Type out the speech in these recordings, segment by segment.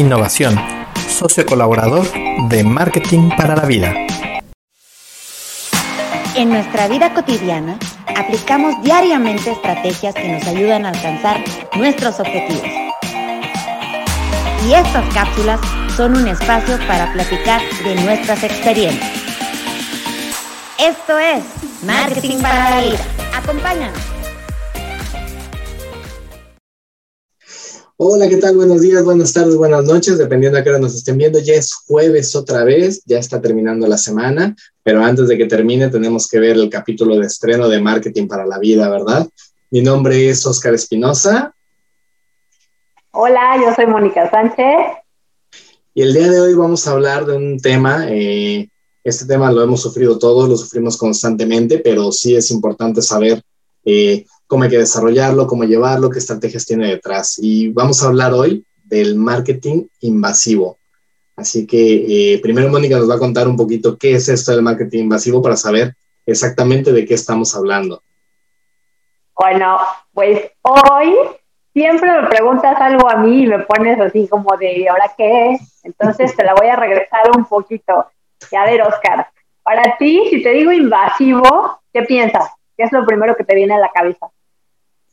Innovación, socio colaborador de Marketing para la Vida. En nuestra vida cotidiana, aplicamos diariamente estrategias que nos ayudan a alcanzar nuestros objetivos. Y estas cápsulas son un espacio para platicar de nuestras experiencias. Esto es Marketing para la Vida. Acompáñanos. Hola, ¿qué tal? Buenos días, buenas tardes, buenas noches, dependiendo a qué hora nos estén viendo. Ya es jueves otra vez, ya está terminando la semana, pero antes de que termine tenemos que ver el capítulo de estreno de Marketing para la Vida, ¿verdad? Mi nombre es Oscar Espinosa. Hola, yo soy Mónica Sánchez. Y el día de hoy vamos a hablar de un tema, eh, este tema lo hemos sufrido todos, lo sufrimos constantemente, pero sí es importante saber eh, cómo hay que desarrollarlo, cómo llevarlo, qué estrategias tiene detrás. Y vamos a hablar hoy del marketing invasivo. Así que eh, primero Mónica nos va a contar un poquito qué es esto del marketing invasivo para saber exactamente de qué estamos hablando. Bueno, pues hoy siempre me preguntas algo a mí y me pones así como de, ¿ahora qué? Entonces te la voy a regresar un poquito. Y a ver, Oscar, para ti, si te digo invasivo, ¿qué piensas? ¿Qué es lo primero que te viene a la cabeza?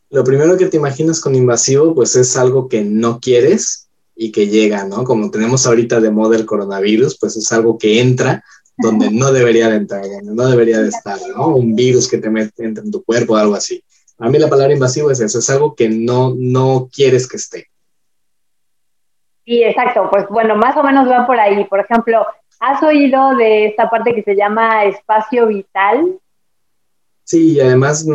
Lo primero que te imaginas con invasivo, pues es algo que no quieres y que llega, ¿no? Como tenemos ahorita de moda el coronavirus, pues es algo que entra donde no debería de entrar, donde no debería de estar, ¿no? Un virus que te mete, entra en tu cuerpo o algo así. A mí la palabra invasivo es eso, es algo que no, no quieres que esté. Sí, exacto. Pues bueno, más o menos va por ahí. Por ejemplo, ¿has oído de esta parte que se llama espacio vital? Sí, y además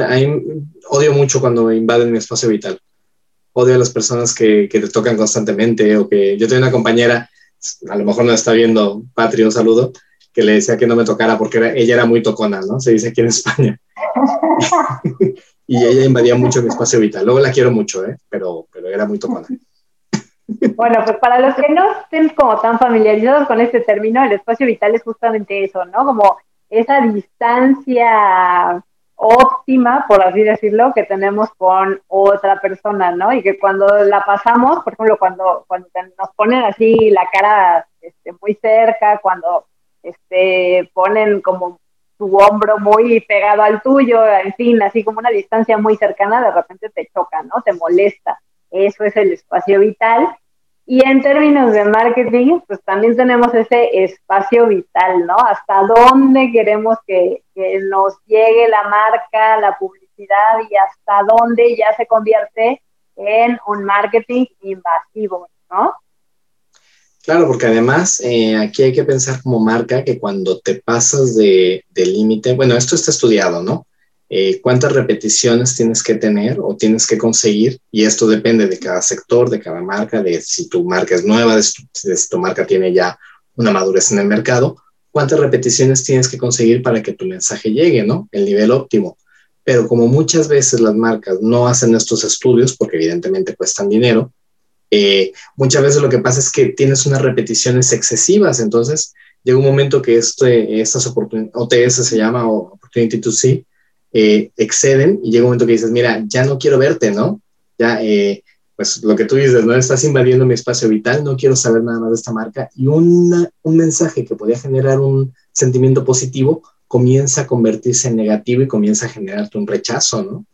odio mucho cuando invaden mi espacio vital. Odio a las personas que, que te tocan constantemente o que yo tengo una compañera, a lo mejor no está viendo, Patri, un saludo, que le decía que no me tocara porque ella era muy tocona, ¿no? Se dice aquí en España. y ella invadía mucho mi espacio vital. Luego la quiero mucho, ¿eh? Pero, pero era muy tocona. Bueno, pues para los que no estén como tan familiarizados con este término, el espacio vital es justamente eso, ¿no? Como esa distancia óptima, por así decirlo, que tenemos con otra persona, ¿no? Y que cuando la pasamos, por ejemplo, cuando, cuando nos ponen así la cara este, muy cerca, cuando este, ponen como tu hombro muy pegado al tuyo, en fin, así como una distancia muy cercana, de repente te choca, ¿no? Te molesta. Eso es el espacio vital. Y en términos de marketing, pues también tenemos ese espacio vital, ¿no? Hasta dónde queremos que, nos llegue la marca, la publicidad y hasta dónde ya se convierte en un marketing invasivo, ¿no? Claro, porque además eh, aquí hay que pensar como marca que cuando te pasas de, de límite, bueno, esto está estudiado, ¿no? Eh, cuántas repeticiones tienes que tener o tienes que conseguir, y esto depende de cada sector, de cada marca, de si tu marca es nueva, de si, tu marca tiene ya una madurez en el mercado, cuántas repeticiones tienes que conseguir para que tu mensaje llegue, ¿no? El nivel óptimo. Pero como muchas veces las marcas no hacen estos estudios, porque evidentemente cuestan dinero, eh, muchas veces lo que pasa es que tienes unas repeticiones excesivas, entonces llega un momento que este, estas oportunidades, OTS se llama, o Opportunity to See, eh, exceden y llega un momento que dices, mira, ya no quiero verte, ¿no? Ya, eh, pues lo que tú dices, ¿no? Estás invadiendo mi espacio vital, no quiero saber nada más de esta marca y un mensaje que podía generar un sentimiento positivo comienza a convertirse en negativo y comienza a generarte un rechazo, ¿no?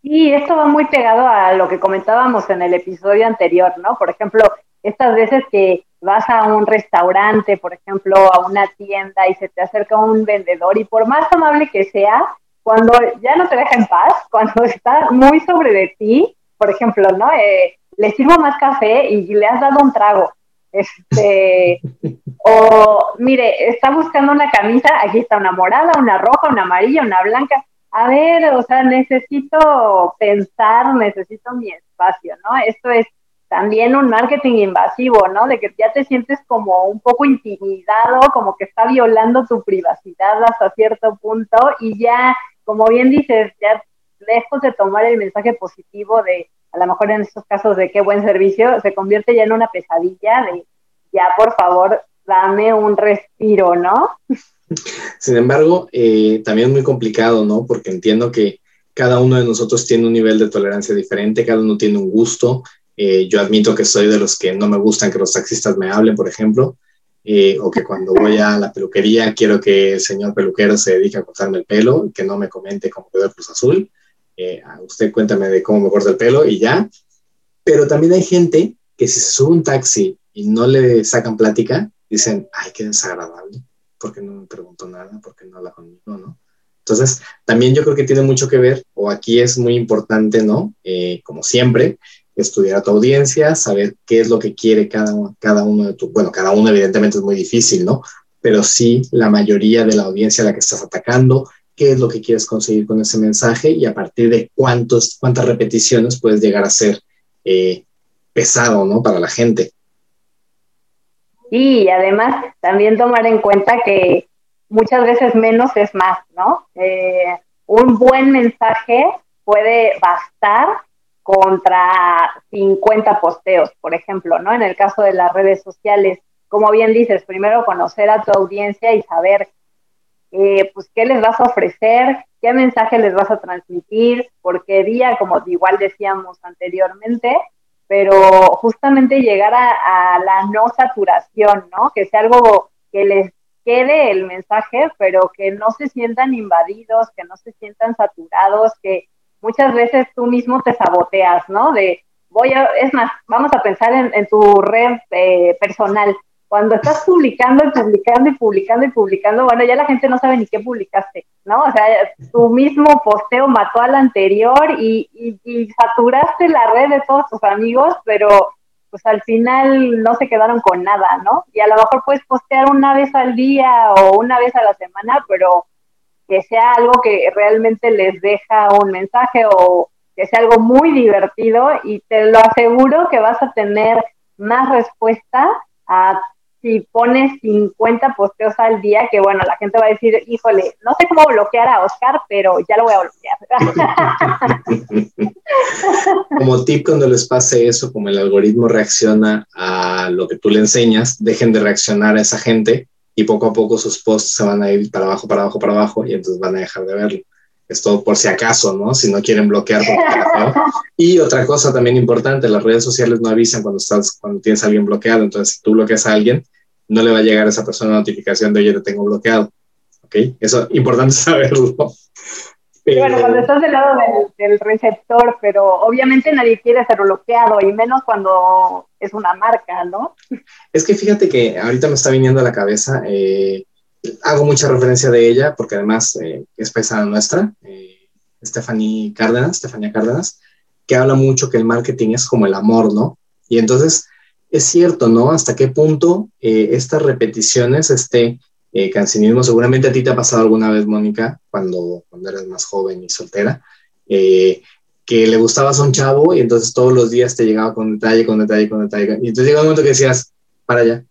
Y esto va muy pegado a lo que comentábamos en el episodio anterior, ¿no? Por ejemplo, estas veces que vas a un restaurante, por ejemplo, a una tienda y se te acerca un vendedor y por más amable que sea, cuando ya no te deja en paz, cuando está muy sobre de ti, por ejemplo, ¿no? Eh, le sirvo más café y le has dado un trago. Este, o mire, está buscando una camisa, aquí está una morada, una roja, una amarilla, una blanca. A ver, o sea, necesito pensar, necesito mi espacio, ¿no? Esto es también un marketing invasivo, ¿no? De que ya te sientes como un poco intimidado, como que está violando tu privacidad hasta cierto punto y ya, como bien dices, ya lejos de tomar el mensaje positivo de, a lo mejor en estos casos de qué buen servicio, se convierte ya en una pesadilla de, ya por favor, dame un respiro, ¿no? Sin embargo, eh, también muy complicado, ¿no? Porque entiendo que cada uno de nosotros tiene un nivel de tolerancia diferente, cada uno tiene un gusto, Eh, yo admito que soy de los que no me gustan que los taxistas me hablen, por ejemplo, eh, o que cuando voy a la peluquería quiero que el señor peluquero se dedique a cortarme el pelo, que no me comente cómo quedó el Cruz Azul. Eh, usted cuéntame de cómo me corta el pelo y ya. Pero también hay gente que si se sube un taxi y no le sacan plática, dicen, ay, qué desagradable, porque no me preguntó nada, porque no habla conmigo, ¿no? Entonces, también yo creo que tiene mucho que ver, o aquí es muy importante, ¿no? como siempre, estudiar a tu audiencia, saber qué es lo que quiere cada, cada uno de tu, bueno, cada uno evidentemente es muy difícil, ¿no? Pero sí la mayoría de la audiencia a la que estás atacando, qué es lo que quieres conseguir con ese mensaje y a partir de cuántos, cuántas repeticiones puedes llegar a ser eh, pesado, ¿no? Para la gente. Y además también tomar en cuenta que muchas veces menos es más, ¿no? Eh, un buen mensaje puede bastar contra 50 posteos, por ejemplo, ¿no? En el caso de las redes sociales, como bien dices, primero conocer a tu audiencia y saber, eh, pues, qué les vas a ofrecer, qué mensaje les vas a transmitir, por qué día, como igual decíamos anteriormente, pero justamente llegar a, a la no saturación, ¿no? Que sea algo que les quede el mensaje, pero que no se sientan invadidos, que no se sientan saturados, que muchas veces tú mismo te saboteas, ¿no? De, voy a, es más, vamos a pensar en, tu red eh, personal. Cuando estás publicando y publicando y publicando y publicando, bueno, ya la gente no sabe ni qué publicaste, ¿no? O sea, tu mismo posteo mató al anterior y, y, saturaste la red de todos tus amigos, pero pues al final no se quedaron con nada, ¿no? Y a lo mejor puedes postear una vez al día o una vez a la semana, pero que sea algo que realmente les deja un mensaje o que sea algo muy divertido y te lo aseguro que vas a tener más respuesta a si pones 50 posteos al día, que bueno, la gente va a decir, híjole, no sé cómo bloquear a Oscar, pero ya lo voy a bloquear. como tip cuando les pase eso, como el algoritmo reacciona a lo que tú le enseñas, dejen de reaccionar a esa gente y poco a poco sus posts se van a ir para abajo, para abajo, para abajo y entonces van a dejar de verlo. Esto por si acaso, ¿no? Si no quieren bloquear. y otra cosa también importante, las redes sociales no avisan cuando estás, cuando tienes a alguien bloqueado. Entonces, si tú bloqueas a alguien, no le va a llegar a esa persona notificación de, oye, te tengo bloqueado. ¿Ok? Eso es importante saberlo. Bueno, cuando estás del lado del, receptor, pero obviamente nadie quiere ser bloqueado y menos cuando es una marca, ¿no? Es que fíjate que ahorita me está viniendo a la cabeza, eh, hago mucha referencia de ella porque además eh, es pesada nuestra, eh, Stephanie Cárdenas, Stephanie Cárdenas, que habla mucho que el marketing es como el amor, ¿no? Y entonces es cierto, ¿no? Hasta qué punto estas repeticiones, este eh. Seguramente a ti te ha pasado alguna vez, Mónica, cuando, cuando eras más joven y soltera, eh, que le gustabas a un chavo y entonces todos los días te llegaba con detalle, con detalle, con detalle. Y entonces llega un momento que decías, para ya,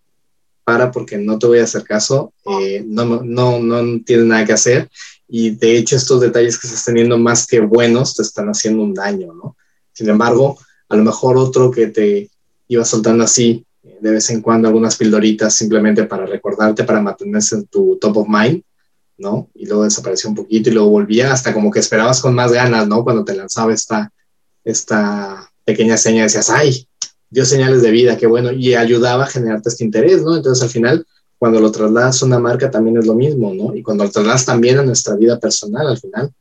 para porque no te voy a hacer caso, eh, no, no, no tienes nada que hacer. Y de hecho estos detalles que estás teniendo más que buenos te están haciendo un daño, ¿no? Sin embargo, a lo mejor otro que te iba soltando así de vez en cuando algunas pildoritas simplemente para recordarte, para mantenerse en tu top of mind, ¿no? Y luego desapareció un poquito y luego volvía hasta como que esperabas con más ganas, ¿no? Cuando te lanzaba esta, esta pequeña seña, decías, ay, dio señales de vida, qué bueno, y ayudaba a generarte este interés, ¿no? Entonces al final, cuando lo trasladas a una marca también es lo mismo, ¿no? Y cuando lo trasladas también a nuestra vida personal, al final,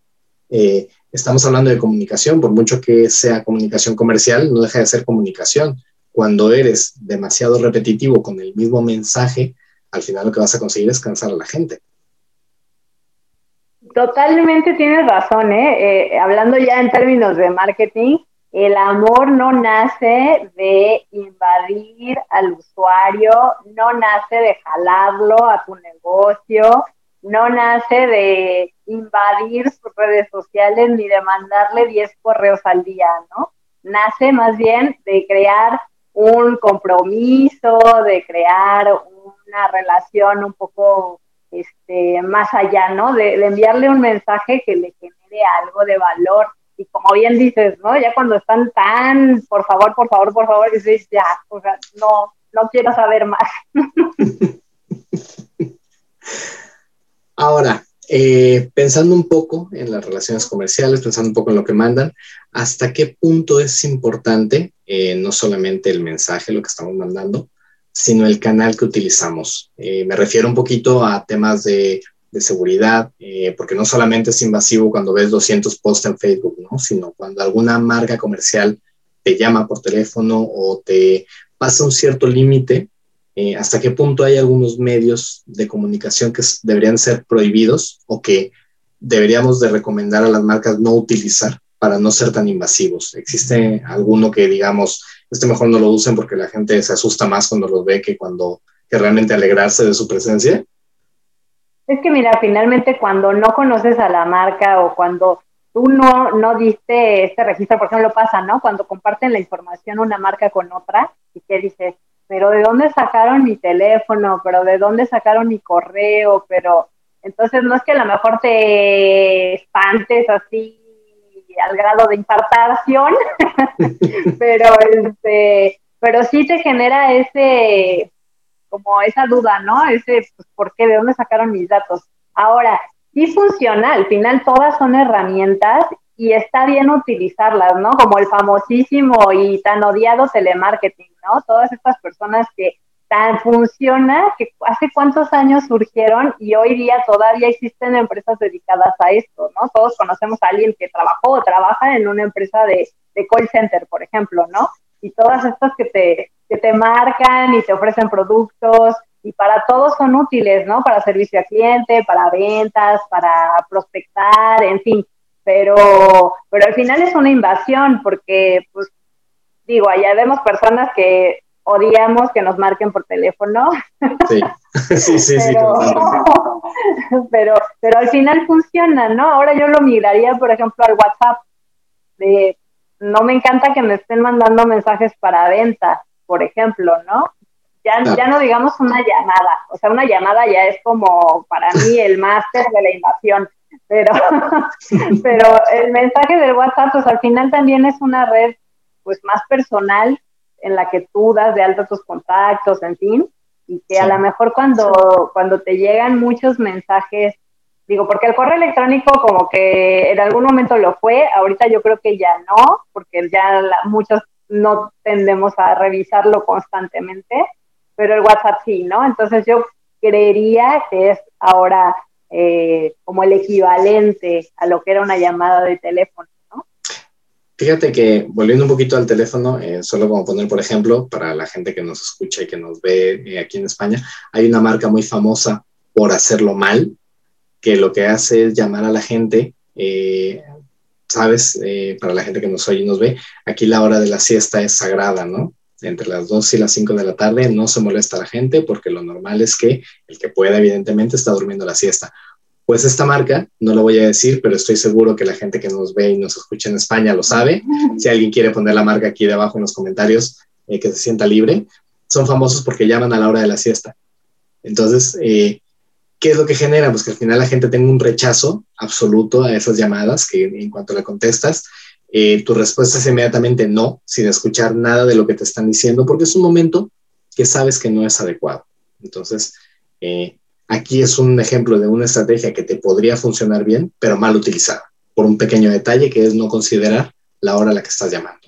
eh, estamos hablando de comunicación, por mucho que sea comunicación comercial, no deja de ser comunicación cuando eres demasiado repetitivo con el mismo mensaje, al final lo que vas a conseguir es cansar a la gente. Totalmente tienes razón, ¿eh? ¿eh? hablando ya en términos de marketing, el amor no nace de invadir al usuario, no nace de jalarlo a tu negocio, no nace de invadir sus redes sociales ni de mandarle 10 correos al día, ¿no? Nace más bien de crear un compromiso, de crear una relación un poco este, más allá, ¿no? De, enviarle un mensaje que le genere algo de valor. Y como bien dices, ¿no? Ya cuando están tan, por favor, por favor, por favor, dices, ya, o sea, no, no quiero saber más. Ahora, eh, pensando un poco en las relaciones comerciales, pensando un poco en lo que mandan, ¿hasta qué punto es importante eh, no solamente el mensaje, lo que estamos mandando, sino el canal que utilizamos? Eh, me refiero un poquito a temas de, de seguridad, porque no solamente es invasivo cuando ves 200 posts en Facebook, ¿no? sino cuando alguna marca comercial te llama por teléfono o te pasa un cierto límite eh, hasta qué punto hay algunos medios de comunicación que deberían ser prohibidos o que deberíamos de recomendar a las marcas no utilizar para no ser tan invasivos. ¿Existe alguno que digamos, este mejor no lo usen porque la gente se asusta más cuando los ve que cuando que realmente alegrarse de su presencia? Es que mira, finalmente cuando no conoces a la marca o cuando tú no, no diste este registro, por ejemplo, pasa, ¿no? Cuando comparten la información una marca con otra y que dices, pero ¿de dónde sacaron mi teléfono? ¿Pero de dónde sacaron mi correo? Pero entonces no es que a lo mejor te espantes así al grado de impartación, pero este, pero sí te genera ese como esa duda, ¿no? Ese pues, ¿por qué? ¿De dónde sacaron mis datos? Ahora, sí funciona, al final todas son herramientas y está bien utilizarlas, ¿no? Como el famosísimo y tan odiado telemarketing, ¿no? Todas estas personas que tan funciona, que hace cuántos años surgieron y hoy día todavía existen empresas dedicadas a esto, ¿no? Todos conocemos a alguien que trabajó o trabaja en una empresa de, call center, por ejemplo, ¿no? Y todas estas que te, que te marcan y te ofrecen productos y para todos son útiles, ¿no? Para servicio al cliente, para ventas, para prospectar, en fin pero, pero al final es una invasión porque, pues, digo, allá vemos personas que odiamos que nos marquen por teléfono. Sí, sí, sí, pero, sí. Pero, pero al final funciona, ¿no? Ahora yo lo migraría, por ejemplo, al WhatsApp. De, no me encanta que me estén mandando mensajes para venta, por ejemplo, ¿no? Ya, ya no digamos una llamada, o sea, una llamada ya es como para mí el máster de la invasión pero, pero el mensaje del WhatsApp, pues al final también es una red pues más personal en la que tú das de alta tus contactos, en fin, y que a lo mejor cuando, cuando te llegan muchos mensajes, digo, porque el correo electrónico como que en algún momento lo fue, ahorita yo creo que ya no, porque ya muchos no tendemos a revisarlo constantemente, pero el WhatsApp sí, ¿no? Entonces yo creería que es ahora eh, como el equivalente a lo que era una llamada de teléfono. ¿no? Fíjate que volviendo un poquito al teléfono, eh, solo como poner por ejemplo, para la gente que nos escucha y que nos ve eh, aquí en España, hay una marca muy famosa por hacerlo mal, que lo que hace es llamar a la gente, sabes, para la gente que nos oye y nos ve, aquí la hora de la siesta es sagrada, ¿no? Entre las 2 y las 5 de la tarde no se molesta a la gente porque lo normal es que el que pueda evidentemente está durmiendo la siesta. Pues esta marca, no lo voy a decir, pero estoy seguro que la gente que nos ve y nos escucha en España lo sabe. Si alguien quiere poner la marca aquí debajo en los comentarios, eh, que se sienta libre. Son famosos porque llaman a la hora de la siesta. Entonces, eh, ¿qué es lo que genera? Pues que al final la gente tenga un rechazo absoluto a esas llamadas que en cuanto le contestas, eh, tu respuesta es inmediatamente no, sin escuchar nada de lo que te están diciendo, porque es un momento que sabes que no es adecuado. Entonces, eh, aquí es un ejemplo de una estrategia que te podría funcionar bien, pero mal utilizada, por un pequeño detalle que es no considerar la hora a la que estás llamando.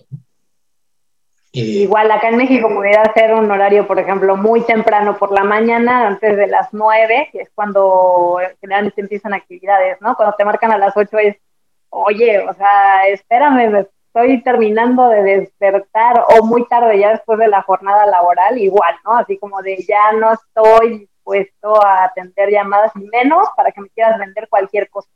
Igual acá en México pudiera ser un horario, por ejemplo, muy temprano por la mañana, antes de las 9, que es cuando generalmente empiezan actividades, ¿no? Cuando te marcan a las 8 es oye, o sea, espérame, me estoy terminando de despertar o muy tarde ya después de la jornada laboral, igual, ¿no? Así como de ya no estoy dispuesto a atender llamadas y menos para que me quieras vender cualquier cosa.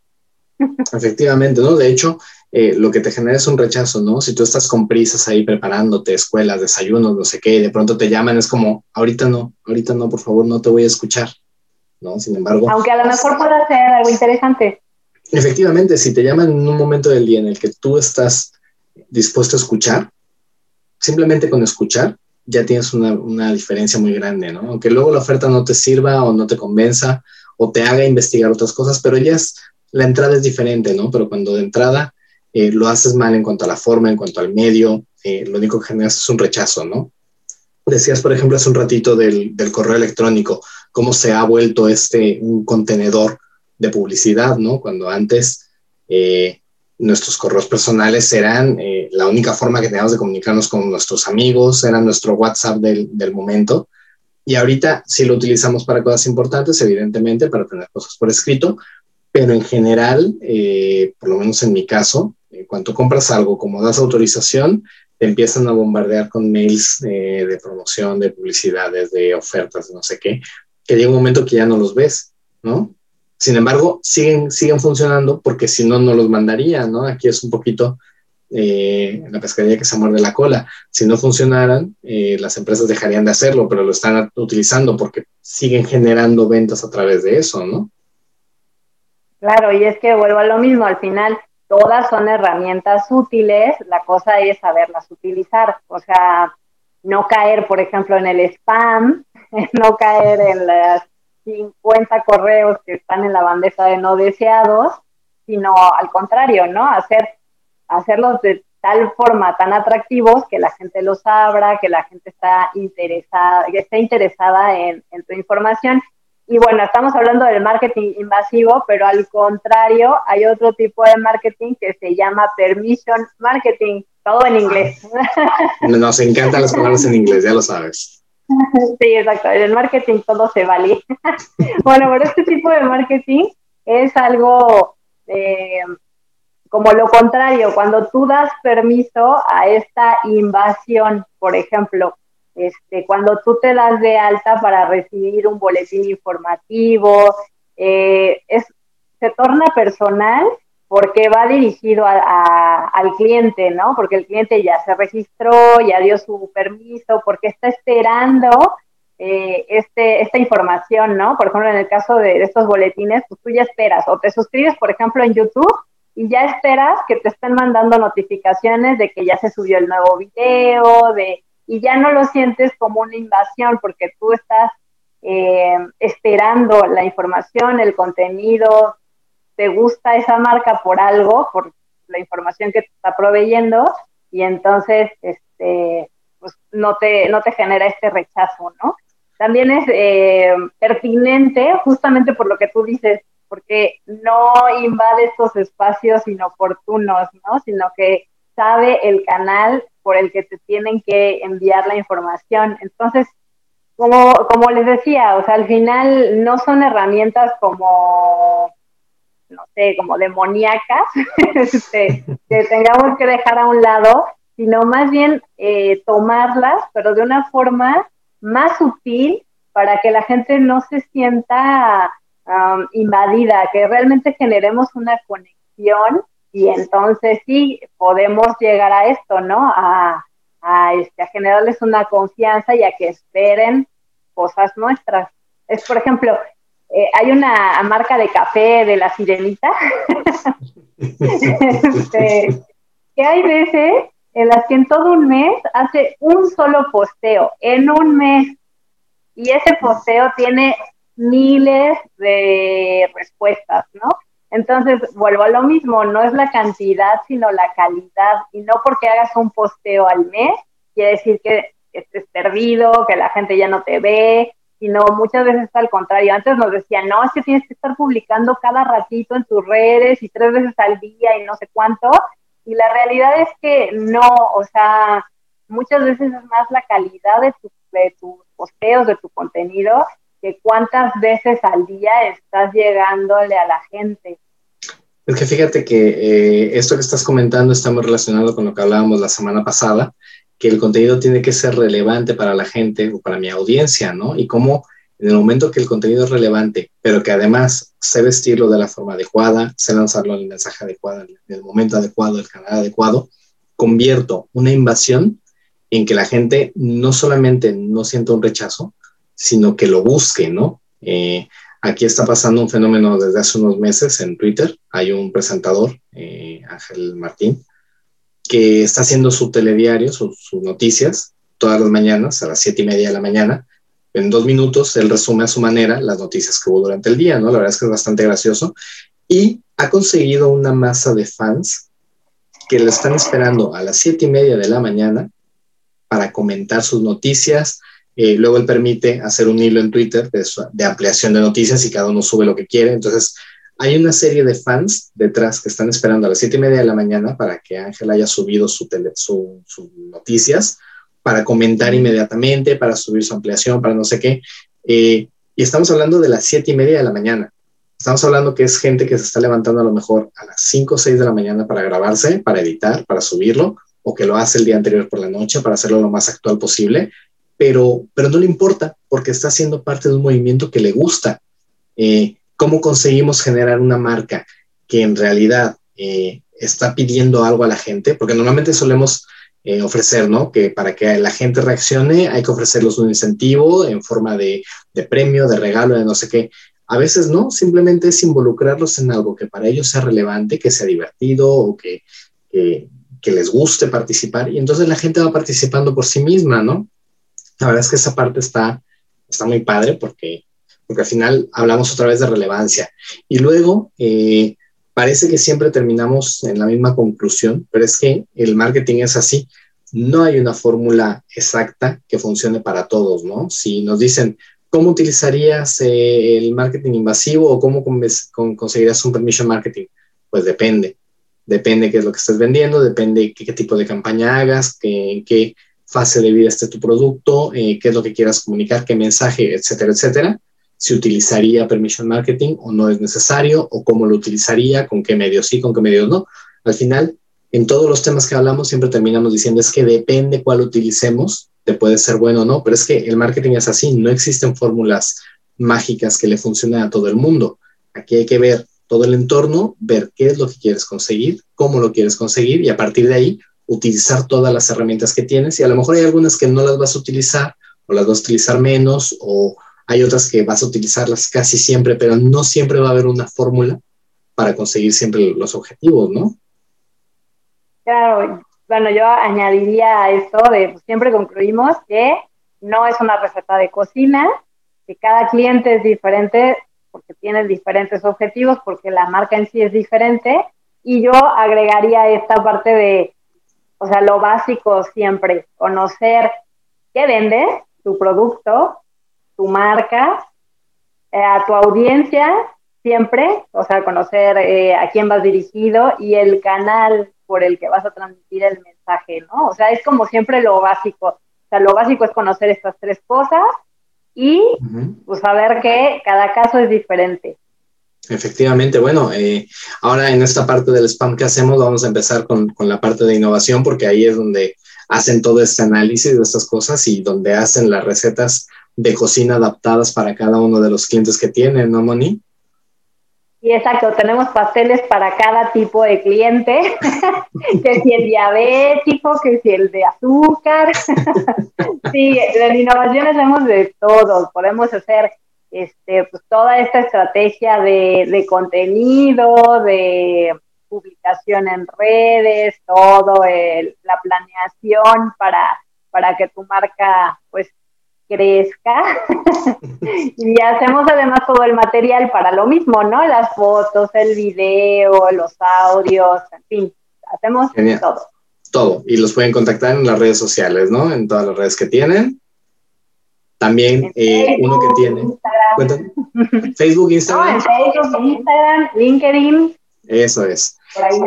Efectivamente, ¿no? De hecho, eh, lo que te genera es un rechazo, ¿no? Si tú estás con prisas ahí preparándote, escuelas, desayunos, no sé qué, y de pronto te llaman, es como, ahorita no, ahorita no, por favor, no te voy a escuchar, ¿no? Sin embargo. Aunque a lo mejor pueda ser algo interesante. Efectivamente, si te llaman en un momento del día en el que tú estás dispuesto a escuchar, simplemente con escuchar ya tienes una, diferencia muy grande, ¿no? Aunque luego la oferta no te sirva o no te convenza o te haga investigar otras cosas, pero ya es, la entrada es diferente, ¿no? Pero cuando de entrada eh, lo haces mal en cuanto a la forma, en cuanto al medio, eh, lo único que generas es un rechazo, ¿no? Decías, por ejemplo, hace un ratito del, del correo electrónico, cómo se ha vuelto este un contenedor de publicidad, ¿no? Cuando antes eh, nuestros correos personales eran eh, la única forma que teníamos de comunicarnos con nuestros amigos, era nuestro WhatsApp del, del, momento. Y ahorita sí lo utilizamos para cosas importantes, evidentemente, para tener cosas por escrito, pero en general, eh, por lo menos en mi caso, en cuanto compras algo, como das autorización, te empiezan a bombardear con mails de promoción, de publicidades, de ofertas, no sé qué, que llega un momento que ya no los ves, ¿no? Sin embargo, siguen, siguen funcionando porque si no, no los mandaría, ¿no? Aquí es un poquito eh, la pescadería que se muerde la cola. Si no funcionaran, eh, las empresas dejarían de hacerlo, pero lo están utilizando porque siguen generando ventas a través de eso, ¿no? Claro, y es que vuelvo a lo mismo, al final todas son herramientas útiles, la cosa es saberlas utilizar, o sea, no caer, por ejemplo, en el spam, no caer en las 50 correos que están en la bandeja de no deseados, sino al contrario, ¿no? Hacer, hacerlos de tal forma tan atractivos que la gente los abra, que la gente está interesada, que esté interesada en, en tu información. Y bueno, estamos hablando del marketing invasivo, pero al contrario, hay otro tipo de marketing que se llama permission marketing, todo en inglés. Nos encantan las palabras en inglés, ya lo sabes. Sí, exacto. En el marketing todo se vale. bueno, pero este tipo de marketing es algo eh, como lo contrario, cuando tú das permiso a esta invasión, por ejemplo, este, cuando tú te das de alta para recibir un boletín informativo, eh, es, se torna personal porque va dirigido al cliente, ¿no? Porque el cliente ya se registró, ya dio su permiso, porque está esperando eh, este, esta información, ¿no? Por ejemplo, en el caso de, estos boletines, pues tú ya esperas, o te suscribes, por ejemplo, en YouTube y ya esperas que te estén mandando notificaciones de que ya se subió el nuevo video, de, y ya no lo sientes como una invasión, porque tú estás eh, esperando la información, el contenido, te gusta esa marca por algo, por la información que te está proveyendo, y entonces este, pues no te, no te genera este rechazo, ¿no? También es eh, pertinente, justamente por lo que tú dices, porque no invade estos espacios inoportunos, ¿no? Sino que sabe el canal por el que te tienen que enviar la información. Entonces, como, como les decía, o sea, al final no son herramientas como no sé, como demoníacas, este, que tengamos que dejar a un lado, sino más bien eh, tomarlas, pero de una forma más sutil para que la gente no se sienta invadida, que realmente generemos una conexión y entonces sí podemos llegar a esto, ¿no? A, a, este, a generarles una confianza y a que esperen cosas nuestras. Es, por ejemplo, eh, hay una marca de café de la sirenita, este, que hay veces en las que en todo un mes hace un solo posteo, en un mes, y ese posteo tiene miles de respuestas, ¿no? Entonces, vuelvo a lo mismo, no es la cantidad, sino la calidad, y no porque hagas un posteo al mes, quiere decir que estés perdido, que la gente ya no te ve, sino muchas veces está al contrario. Antes nos decían, no, es que tienes que estar publicando cada ratito en tus redes y tres veces al día y no sé cuánto. Y la realidad es que no, o sea, muchas veces es más la calidad de, tus posteos, de tu contenido, que cuántas veces al día estás llegándole a la gente. Es que fíjate que eh, esto que estás comentando está muy relacionado con lo que hablábamos la semana pasada, que el contenido tiene que ser relevante para la gente o para mi audiencia, ¿no? Y cómo en el momento que el contenido es relevante, pero que además sé vestirlo de la forma adecuada, sé lanzarlo en el mensaje adecuado, en el momento adecuado, el canal adecuado, convierto una invasión en que la gente no solamente no sienta un rechazo, sino que lo busque, ¿no? Eh, aquí está pasando un fenómeno desde hace unos meses en Twitter. Hay un presentador, eh, Ángel Martín, que está haciendo su telediario, sus, noticias, todas las mañanas a las siete y media de la mañana. En dos minutos él resume a su manera las noticias que hubo durante el día, ¿no? La verdad es que es bastante gracioso. Y ha conseguido una masa de fans que le están esperando a las siete y media de la mañana para comentar sus noticias. Eh, luego él permite hacer un hilo en Twitter de, de, ampliación de noticias y cada uno sube lo que quiere. Entonces, hay una serie de fans detrás que están esperando a las siete y media de la mañana para que Ángel haya subido su, noticias, para comentar inmediatamente, para subir su ampliación, para no sé qué. Eh, y estamos hablando de las siete y media de la mañana. Estamos hablando que es gente que se está levantando a lo mejor a las 5 o 6 de la mañana para grabarse, para editar, para subirlo, o que lo hace el día anterior por la noche para hacerlo lo más actual posible, pero, pero no le importa porque está siendo parte de un movimiento que le gusta. Eh, ¿Cómo conseguimos generar una marca que en realidad eh, está pidiendo algo a la gente? Porque normalmente solemos eh, ofrecer, ¿no? Que para que la gente reaccione hay que ofrecerles un incentivo en forma de, de premio, de regalo, de no sé qué. A veces no, simplemente es involucrarlos en algo que para ellos sea relevante, que sea divertido o que, que, les guste participar y entonces la gente va participando por sí misma, ¿no? La verdad es que esa parte está, está muy padre porque, porque al final hablamos otra vez de relevancia. Y luego, eh, parece que siempre terminamos en la misma conclusión, pero es que el marketing es así. No hay una fórmula exacta que funcione para todos, ¿no? Si nos dicen, ¿cómo utilizarías eh, el marketing invasivo o cómo conseguirías un permission marketing? Pues depende. Depende qué es lo que estés vendiendo, depende qué, qué tipo de campaña hagas, qué, qué fase de vida esté tu producto, eh, qué es lo que quieras comunicar, qué mensaje, etcétera, etcétera. Si utilizaría permission marketing o no es necesario, o cómo lo utilizaría, con qué medios sí, con qué medios no. Al final, en todos los temas que hablamos, siempre terminamos diciendo es que depende cuál utilicemos te puede ser bueno o no, pero es que el marketing es así, no existen fórmulas mágicas que le funcionen a todo el mundo. Aquí hay que ver todo el entorno, ver qué es lo que quieres conseguir, cómo lo quieres conseguir y a partir de ahí utilizar todas las herramientas que tienes y a lo mejor hay algunas que no las vas a utilizar o las vas a utilizar menos o hay otras que vas a utilizarlas casi siempre, pero no siempre va a haber una fórmula para conseguir siempre los objetivos, ¿no? Claro, bueno, yo añadiría a esto de siempre concluimos que no es una receta de cocina, que cada cliente es diferente porque tiene diferentes objetivos, porque la marca en sí es diferente. Y yo agregaría esta parte de, o sea, lo básico siempre, conocer qué vendes, tu producto, tu marca, eh, a tu audiencia, siempre, o sea, conocer eh, a quién vas dirigido y el canal por el que vas a transmitir el mensaje, ¿no? O sea, es como siempre lo básico. O sea, lo básico es conocer estas tres cosas y pues saber que cada caso es diferente. Efectivamente, bueno, eh, ahora en esta parte del spam que hacemos vamos a empezar con, con, la parte de innovación porque ahí es donde hacen todo este análisis de estas cosas y donde hacen las recetas de cocina adaptadas para cada uno de los clientes que tienen, ¿no, Moni? Y exacto, tenemos pasteles para cada tipo de cliente, que si el diabético, que si el de azúcar. sí, en innovaciones hacemos de todo, podemos hacer este, pues, toda esta estrategia de, de contenido, de publicación en redes, todo el, la planeación para, para que tu marca pues crezca. y hacemos además todo el material para lo mismo, ¿no? Las fotos, el video, los audios, en fin, hacemos todo. Todo. Y los pueden contactar en las redes sociales, ¿no? En todas las redes que tienen. También eh, uno que tiene. Instagram. Facebook, Instagram. Facebook, Instagram, LinkedIn. Eso es.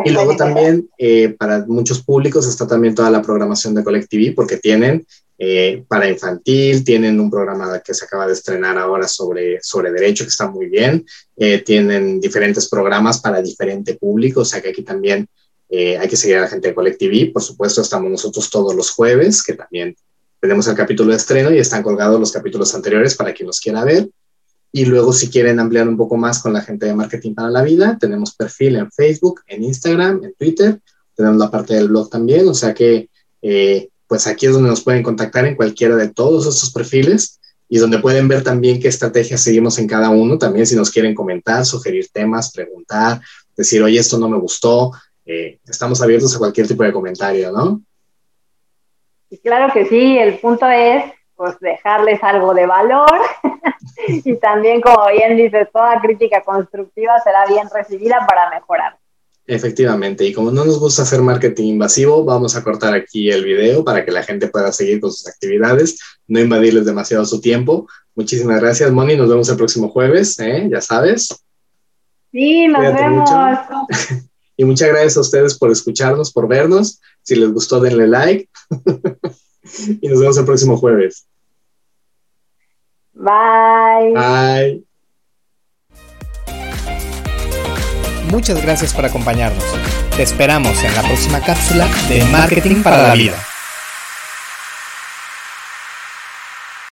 Y luego también eh, para muchos públicos está también toda la programación de Colectiví porque tienen eh, para infantil, tienen un programa que se acaba de estrenar ahora sobre, sobre derecho que está muy bien, eh, tienen diferentes programas para diferente público, o sea que aquí también hay que seguir a la gente de Colectiví, por supuesto estamos nosotros todos los jueves, que también tenemos el capítulo de estreno y están colgados los capítulos anteriores para quien los quiera ver. Y luego, si quieren ampliar un poco más con la gente de Marketing para la Vida, tenemos perfil en Facebook, en Instagram, en Twitter, tenemos la parte del blog también, o sea que, eh, pues aquí es donde nos pueden contactar en cualquiera de todos estos perfiles y donde pueden ver también qué estrategias seguimos en cada uno, también si nos quieren comentar, sugerir temas, preguntar, decir, oye, esto no me gustó, eh, estamos abiertos a cualquier tipo de comentario, ¿no? Y claro que sí, el punto es pues dejarles algo de valor y también, como bien dices, toda crítica constructiva será bien recibida para mejorar. Efectivamente, y como no nos gusta hacer marketing invasivo, vamos a cortar aquí el video para que la gente pueda seguir con sus actividades, no invadirles demasiado su tiempo. Muchísimas gracias, Moni, nos vemos el próximo jueves, ¿eh? ya sabes. Sí, nos vemos. y muchas gracias a ustedes por escucharnos, por vernos. Si les gustó, denle like. y nos vemos el próximo jueves. Bye. Bye. Muchas gracias por acompañarnos. Te esperamos en la próxima cápsula de Marketing para la Vida.